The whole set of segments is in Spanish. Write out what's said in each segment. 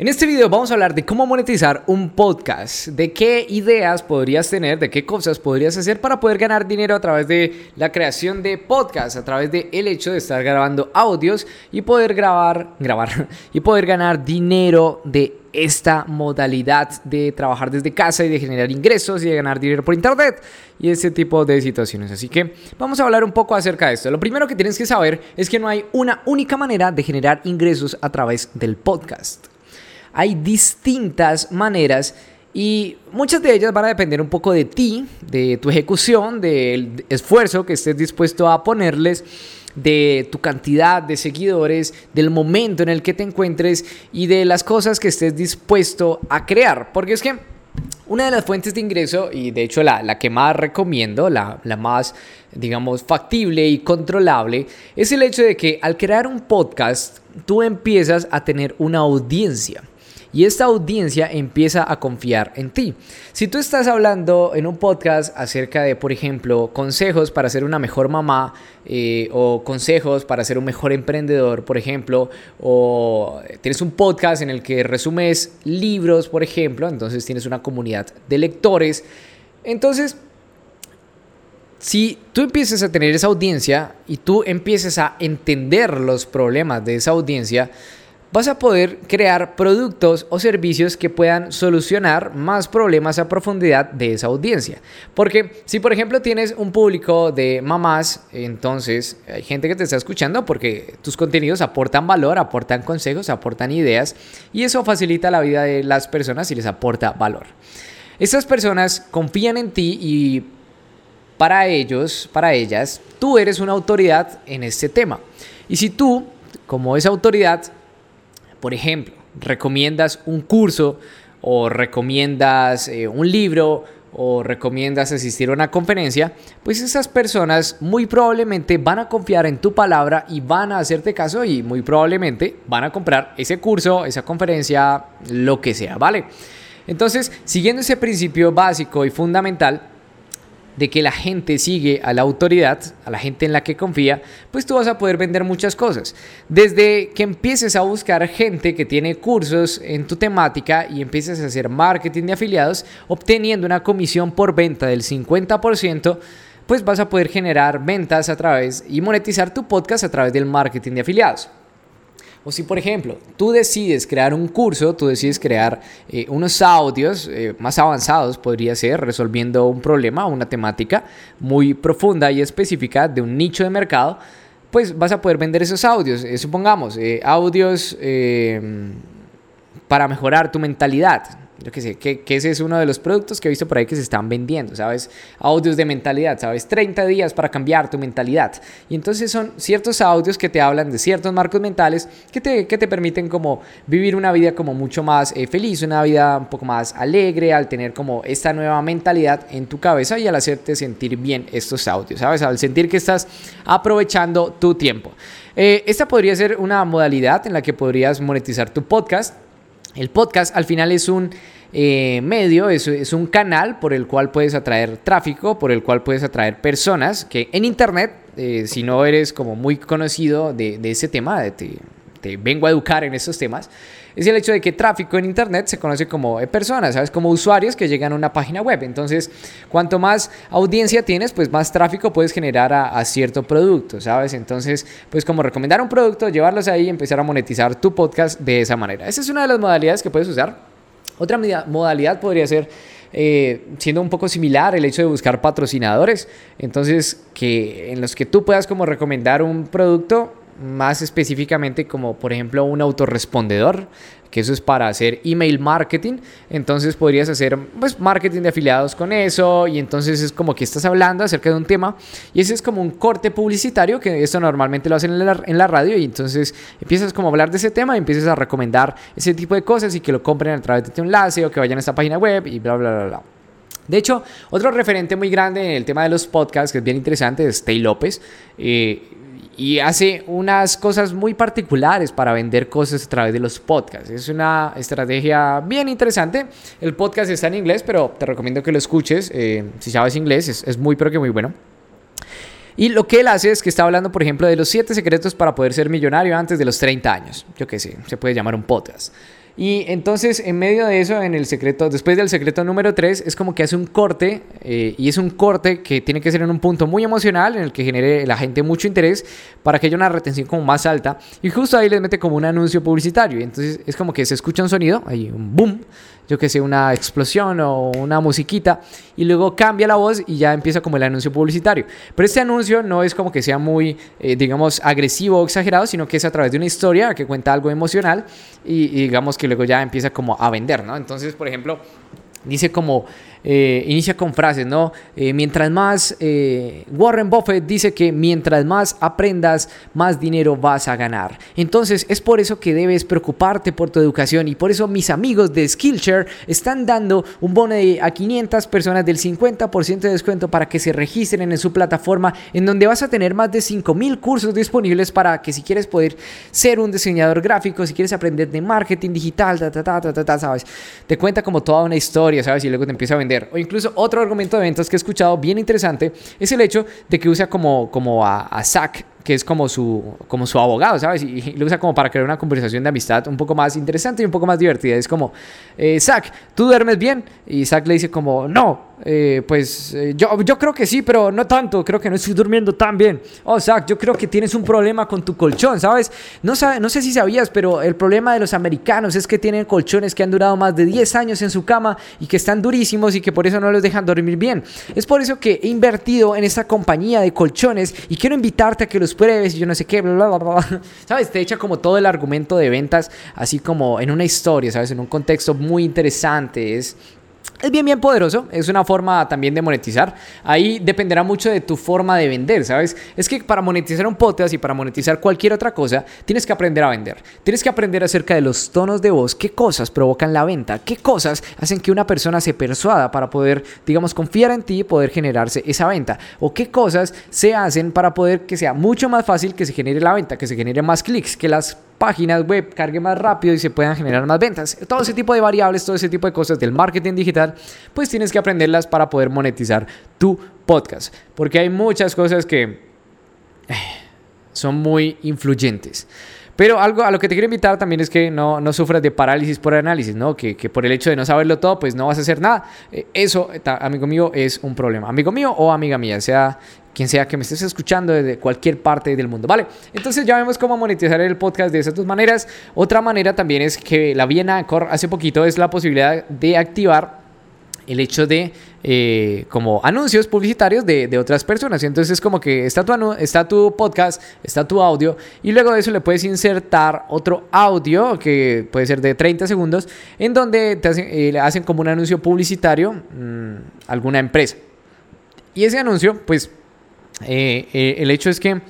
En este video vamos a hablar de cómo monetizar un podcast, de qué ideas podrías tener, de qué cosas podrías hacer para poder ganar dinero a través de la creación de podcasts, a través de el hecho de estar grabando audios y poder grabar, grabar y poder ganar dinero de esta modalidad de trabajar desde casa y de generar ingresos y de ganar dinero por internet y ese tipo de situaciones. Así que vamos a hablar un poco acerca de esto. Lo primero que tienes que saber es que no hay una única manera de generar ingresos a través del podcast hay distintas maneras y muchas de ellas van a depender un poco de ti, de tu ejecución, del esfuerzo que estés dispuesto a ponerles de tu cantidad de seguidores, del momento en el que te encuentres y de las cosas que estés dispuesto a crear. Porque es que una de las fuentes de ingreso, y de hecho la, la que más recomiendo, la, la, más, digamos, factible y controlable, es el hecho de que al crear un podcast, tú empiezas a tener una audiencia y esta audiencia empieza a confiar en ti. Si tú estás hablando en un podcast acerca de, por ejemplo, consejos para ser una mejor mamá eh, o consejos para ser un mejor emprendedor, por ejemplo, o tienes un podcast en el que resumes libros, por ejemplo, entonces tienes una comunidad de lectores, entonces si tú empiezas a tener esa audiencia y tú empiezas a entender los problemas de esa audiencia, vas a poder crear productos o servicios que puedan solucionar más problemas a profundidad de esa audiencia. Porque si por ejemplo tienes un público de mamás, entonces hay gente que te está escuchando porque tus contenidos aportan valor, aportan consejos, aportan ideas y eso facilita la vida de las personas y les aporta valor. Estas personas confían en ti y para ellos, para ellas, tú eres una autoridad en este tema. Y si tú, como esa autoridad, por ejemplo, recomiendas un curso o recomiendas eh, un libro o recomiendas asistir a una conferencia, pues esas personas muy probablemente van a confiar en tu palabra y van a hacerte caso y muy probablemente van a comprar ese curso, esa conferencia, lo que sea, ¿vale? Entonces, siguiendo ese principio básico y fundamental, de que la gente sigue a la autoridad, a la gente en la que confía, pues tú vas a poder vender muchas cosas. Desde que empieces a buscar gente que tiene cursos en tu temática y empieces a hacer marketing de afiliados, obteniendo una comisión por venta del 50%, pues vas a poder generar ventas a través y monetizar tu podcast a través del marketing de afiliados. O si, por ejemplo, tú decides crear un curso, tú decides crear eh, unos audios eh, más avanzados, podría ser, resolviendo un problema, una temática muy profunda y específica de un nicho de mercado, pues vas a poder vender esos audios. Eh, supongamos, audios para mejorar tu mentalidad yo qué sé, que, ese es uno de los productos que he visto por ahí que se están vendiendo, ¿sabes? Audios de mentalidad, ¿sabes? 30 días para cambiar tu mentalidad. Y entonces son ciertos audios que te hablan de ciertos marcos mentales que te, que te permiten como vivir una vida como mucho más eh, feliz, una vida un poco más alegre al tener como esta nueva mentalidad en tu cabeza y al hacerte sentir bien estos audios, ¿sabes? Al sentir que estás aprovechando tu tiempo. Eh, esta podría ser una modalidad en la que podrías monetizar tu podcast el podcast al final es un eh, medio, es, un canal por el cual puedes atraer tráfico, por el cual puedes atraer personas que en Internet, eh, si no eres como muy conocido de, ese tema, de, te vengo a educar en esos temas, es el hecho de que tráfico en Internet se conoce como personas, ¿sabes? Como usuarios que llegan a una página web. Entonces, cuanto más audiencia tienes, pues más tráfico puedes generar a, cierto producto, ¿sabes? Entonces, pues como recomendar un producto, llevarlos ahí y empezar a monetizar tu podcast de esa manera. Esa es una de las modalidades que puedes usar. Otra modalidad podría ser eh, siendo un poco similar el hecho de buscar patrocinadores, entonces que en los que tú puedas como recomendar un producto más específicamente como por ejemplo un autorrespondedor, que eso es para hacer email marketing, entonces podrías hacer pues marketing de afiliados con eso y entonces es como que estás hablando acerca de un tema y ese es como un corte publicitario que esto normalmente lo hacen en la, radio y entonces empiezas como a hablar de ese tema y empiezas a recomendar ese tipo de cosas y que lo compren a través de tu enlace o que vayan a esta página web y bla bla bla bla. De hecho, otro referente muy grande en el tema de los podcasts, que es bien interesante, es Stay López. Eh, y hace unas cosas muy particulares para vender cosas a través de los podcasts. Es una estrategia bien interesante. El podcast está en inglés, pero te recomiendo que lo escuches. Eh, si sabes inglés, es, muy, pero que muy bueno. Y lo que él hace es que está hablando, por ejemplo, de los 7 secretos para poder ser millonario antes de los 30 años. Yo qué sé, se puede llamar un podcast. Y entonces, en medio de eso, en el secreto, después del secreto número 3, es como que hace un corte, eh, y es un corte que tiene que ser en un punto muy emocional, en el que genere la gente mucho interés, para que haya una retención como más alta. Y justo ahí les mete como un anuncio publicitario. Y entonces es como que se escucha un sonido, hay un boom, yo que sé, una explosión o una musiquita, y luego cambia la voz y ya empieza como el anuncio publicitario. Pero este anuncio no es como que sea muy, eh, digamos, agresivo o exagerado, sino que es a través de una historia que cuenta algo emocional y, y digamos que luego ya empieza como a vender, ¿no? Entonces, por ejemplo, dice como eh, inicia con frases, ¿no? Eh, mientras más, eh, Warren Buffett dice que mientras más aprendas, más dinero vas a ganar. Entonces es por eso que debes preocuparte por tu educación y por eso mis amigos de Skillshare están dando un bono a 500 personas del 50% de descuento para que se registren en su plataforma en donde vas a tener más de 5000 cursos disponibles para que si quieres poder ser un diseñador gráfico, si quieres aprender de marketing digital. Te cuenta como toda una historia, ¿sabes? Y luego te empieza a vender o incluso otro argumento de ventas que he escuchado bien interesante es el hecho de que usa como, como a, a que es como su, como su abogado, ¿sabes? Y, lo usa como para crear una conversación de amistad un poco más interesante y un poco más divertida. Es como, eh, Zach, ¿tú duermes bien? Y Zach le dice como, no, eh, pues eh, yo, yo creo que sí, pero no tanto, creo que no estoy durmiendo tan bien. Oh, Zach, yo creo que tienes un problema con tu colchón, ¿sabes? No, sabe, no sé si sabías, pero el problema de los americanos es que tienen colchones que han durado más de 10 años en su cama y que están durísimos y que por eso no los dejan dormir bien. Es por eso que he invertido en esta compañía de colchones y quiero invitarte a que los pruebes y yo no sé qué, bla, bla, bla, ¿Sabes? Te echa como todo el argumento de ventas, así como en una historia, ¿sabes? En un contexto muy interesante. Es, es bien, bien poderoso. Es una forma también de monetizar. Ahí dependerá mucho de tu forma de vender, ¿sabes? Es que para monetizar un podcast y para monetizar cualquier otra cosa, tienes que aprender a vender. Tienes que aprender acerca de los tonos de voz, qué cosas provocan la venta, qué cosas hacen que una persona se persuada para poder, digamos, confiar en ti y poder generarse esa venta. O qué cosas se hacen para poder que sea mucho más fácil que se genere la venta, que se genere más clics, que las páginas web cargue más rápido y se puedan generar más ventas. Todo ese tipo de variables, todo ese tipo de cosas del marketing digital, pues tienes que aprenderlas para poder monetizar tu podcast. Porque hay muchas cosas que eh, son muy influyentes. Pero algo a lo que te quiero invitar también es que no, no sufras de parálisis por análisis, ¿no? Que, que, por el hecho de no saberlo todo, pues no vas a hacer nada. Eh, eso, amigo mío, es un problema. Amigo mío o amiga mía, sea quien sea que me estés escuchando desde cualquier parte del mundo, ¿vale? Entonces ya vemos cómo monetizar el podcast de esas dos maneras. Otra manera también es que la vi en Anchor hace poquito es la posibilidad de activar el hecho de eh, como anuncios publicitarios de, otras personas. Entonces es como que está tu, está tu podcast, está tu audio y luego de eso le puedes insertar otro audio que puede ser de 30 segundos en donde te hacen, eh, hacen como un anuncio publicitario mmm, alguna empresa. Y ese anuncio pues eh, eh, el hecho es que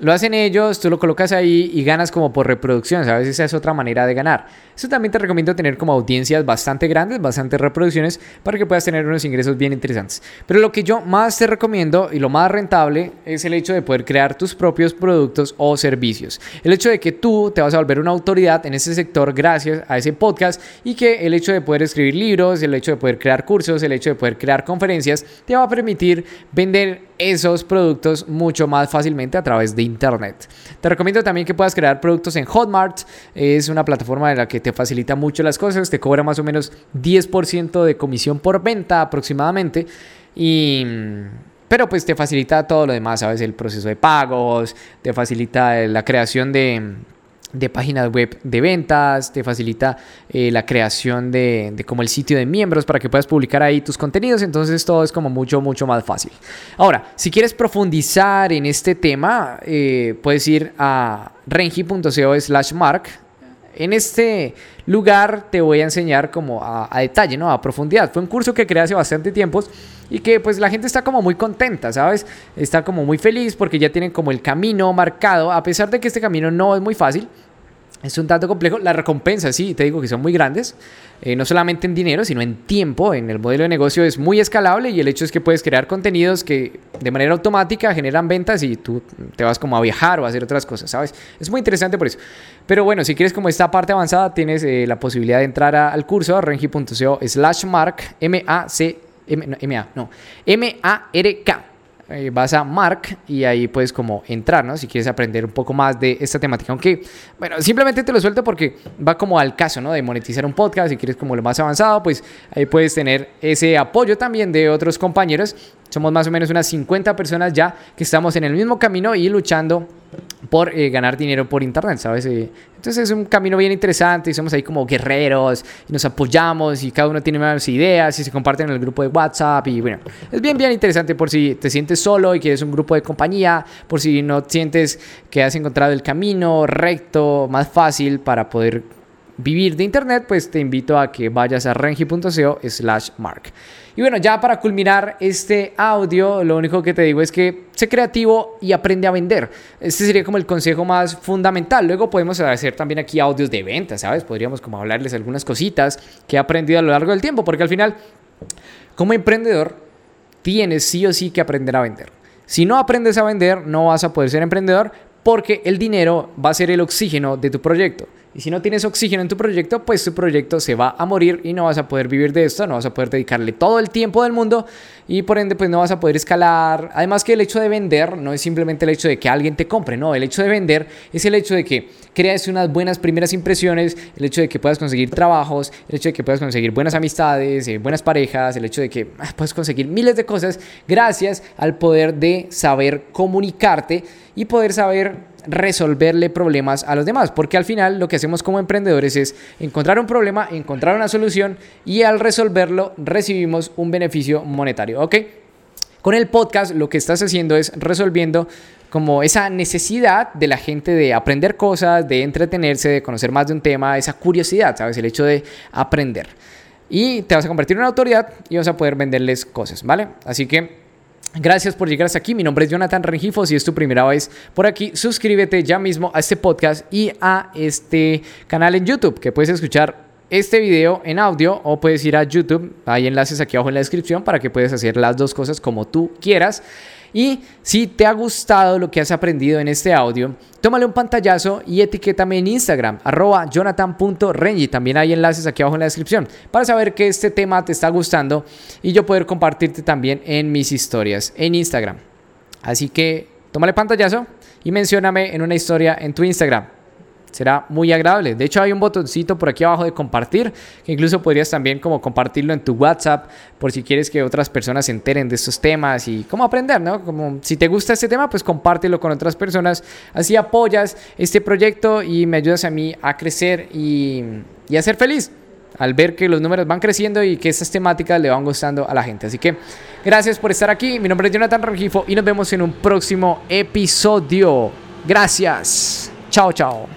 lo hacen ellos, tú lo colocas ahí y ganas como por reproducción, ¿sabes? Esa es otra manera de ganar. Eso también te recomiendo tener como audiencias bastante grandes, bastantes reproducciones, para que puedas tener unos ingresos bien interesantes. Pero lo que yo más te recomiendo y lo más rentable es el hecho de poder crear tus propios productos o servicios. El hecho de que tú te vas a volver una autoridad en ese sector gracias a ese podcast y que el hecho de poder escribir libros, el hecho de poder crear cursos, el hecho de poder crear conferencias, te va a permitir vender esos productos mucho más fácilmente a través de internet. Te recomiendo también que puedas crear productos en Hotmart. Es una plataforma de la que te facilita mucho las cosas. Te cobra más o menos 10% de comisión por venta aproximadamente. Y pero pues te facilita todo lo demás, ¿sabes? El proceso de pagos, te facilita la creación de, de páginas web de ventas, te facilita eh, la creación de, de, como el sitio de miembros para que puedas publicar ahí tus contenidos, entonces todo es como mucho, mucho más fácil. Ahora, si quieres profundizar en este tema, eh, puedes ir a renji.co slash mark. En este lugar te voy a enseñar como a, a, detalle, ¿no? A profundidad. Fue un curso que creé hace bastante tiempo y que pues la gente está como muy contenta, ¿sabes? Está como muy feliz porque ya tienen como el camino marcado, a pesar de que este camino no es muy fácil. Es un tanto complejo. Las recompensas, sí, te digo que son muy grandes. Eh, no solamente en dinero, sino en tiempo. En el modelo de negocio es muy escalable y el hecho es que puedes crear contenidos que de manera automática generan ventas y tú te vas como a viajar o a hacer otras cosas, ¿sabes? Es muy interesante por eso. Pero bueno, si quieres como esta parte avanzada, tienes eh, la posibilidad de entrar al curso renji.co slash mark M-A-C, M-A, no, M-A-R-K eh, vas a Mark y ahí puedes como entrar, ¿no? Si quieres aprender un poco más de esta temática. Aunque, bueno, simplemente te lo suelto porque va como al caso, ¿no? De monetizar un podcast. Si quieres como lo más avanzado, pues ahí puedes tener ese apoyo también de otros compañeros. Somos más o menos unas 50 personas ya que estamos en el mismo camino y luchando por eh, ganar dinero por internet, ¿sabes? Eh, entonces es un camino bien interesante y somos ahí como guerreros y nos apoyamos y cada uno tiene más ideas y se comparten en el grupo de WhatsApp y bueno, es bien, bien interesante por si te sientes solo y quieres un grupo de compañía, por si no sientes que has encontrado el camino recto, más fácil para poder vivir de internet, pues te invito a que vayas a rengi.co slash mark. Y bueno, ya para culminar este audio, lo único que te digo es que sé creativo y aprende a vender. Este sería como el consejo más fundamental. Luego podemos hacer también aquí audios de venta, ¿sabes? Podríamos como hablarles algunas cositas que he aprendido a lo largo del tiempo, porque al final, como emprendedor, tienes sí o sí que aprender a vender. Si no aprendes a vender, no vas a poder ser emprendedor porque el dinero va a ser el oxígeno de tu proyecto. Y si no tienes oxígeno en tu proyecto, pues tu proyecto se va a morir y no vas a poder vivir de esto, no vas a poder dedicarle todo el tiempo del mundo y por ende pues no vas a poder escalar. Además que el hecho de vender no es simplemente el hecho de que alguien te compre, no, el hecho de vender es el hecho de que creas unas buenas primeras impresiones, el hecho de que puedas conseguir trabajos, el hecho de que puedas conseguir buenas amistades, eh, buenas parejas, el hecho de que ah, puedes conseguir miles de cosas gracias al poder de saber comunicarte y poder saber resolverle problemas a los demás, porque al final lo que hacemos como emprendedores es encontrar un problema, encontrar una solución y al resolverlo recibimos un beneficio monetario, ¿ok? Con el podcast lo que estás haciendo es resolviendo como esa necesidad de la gente de aprender cosas, de entretenerse, de conocer más de un tema, esa curiosidad, ¿sabes? El hecho de aprender. Y te vas a convertir en una autoridad y vas a poder venderles cosas, ¿vale? Así que Gracias por llegar hasta aquí. Mi nombre es Jonathan Rengifo. Si es tu primera vez por aquí, suscríbete ya mismo a este podcast y a este canal en YouTube, que puedes escuchar este video en audio o puedes ir a YouTube. Hay enlaces aquí abajo en la descripción para que puedas hacer las dos cosas como tú quieras. Y si te ha gustado lo que has aprendido en este audio, tómale un pantallazo y etiquétame en Instagram, arroba jonathan.rengi. También hay enlaces aquí abajo en la descripción para saber que este tema te está gustando y yo poder compartirte también en mis historias en Instagram. Así que tómale pantallazo y mencióname en una historia en tu Instagram será muy agradable. De hecho, hay un botoncito por aquí abajo de compartir, que incluso podrías también como compartirlo en tu WhatsApp por si quieres que otras personas se enteren de estos temas y cómo aprender, ¿no? Como si te gusta este tema, pues compártelo con otras personas. Así apoyas este proyecto y me ayudas a mí a crecer y, y a ser feliz al ver que los números van creciendo y que estas temáticas le van gustando a la gente. Así que gracias por estar aquí. Mi nombre es Jonathan Rengifo y nos vemos en un próximo episodio. Gracias. Chao, chao.